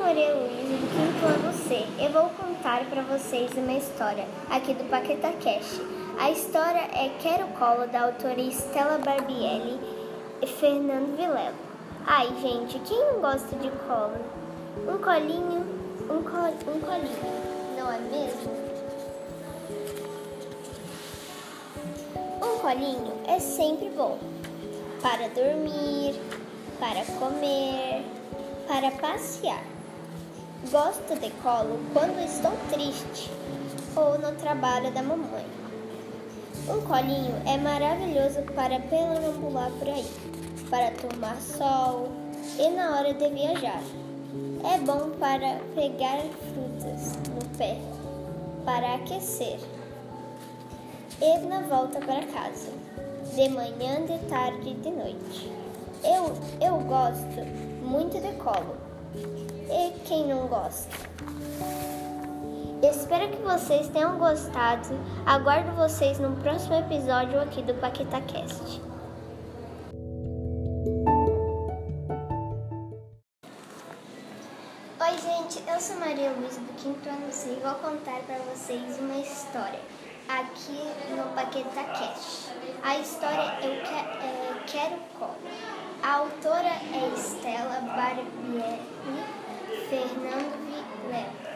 Maria Luísa, do quinto ano C. Eu vou contar para vocês uma história aqui do Paqueta Cash. A história é Quero Colo, da autora Stella Barbieri e Fernando Vilela. Ai, gente, quem não gosta de colo? Um colinho, um, col um colinho, não é mesmo? Um colinho é sempre bom para dormir, para comer, para passear. Gosto de colo quando estou triste ou no trabalho da mamãe. Um colinho é maravilhoso para perambular por aí, para tomar sol e na hora de viajar. É bom para pegar frutas no pé, para aquecer e na volta para casa, de manhã, de tarde e de noite. Eu, eu gosto muito de colo. E quem não gosta? Espero que vocês tenham gostado. Aguardo vocês no próximo episódio aqui do PaquetaCast. Oi, gente, eu sou Maria Luísa do Quinto Ano C e vou contar para vocês uma história aqui no PaquetaCast. A história Eu que, é, Quero Colo. A autora é Estela Barbieri Fernando Vilela.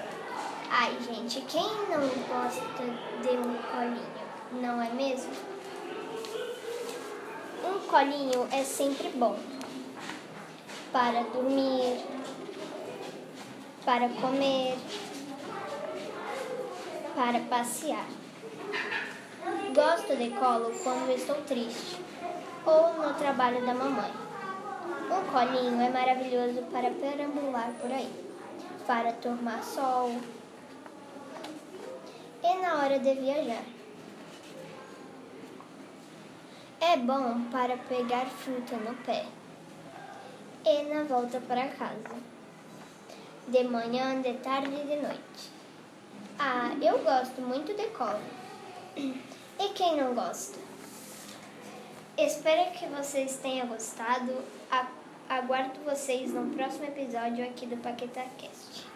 Ai, gente, quem não gosta de um colinho, não é mesmo? Um colinho é sempre bom para dormir, para comer, para passear. Gosto de colo quando estou triste ou no trabalho da mamãe. Um colinho é maravilhoso para perambular por aí, para tomar sol e na hora de viajar. É bom para pegar fruta no pé e na volta para casa, de manhã, de tarde e de noite. Ah, eu gosto muito de colo. E quem não gosta? Espero que vocês tenham gostado. Aguardo vocês no próximo episódio aqui do Paqueta Cast.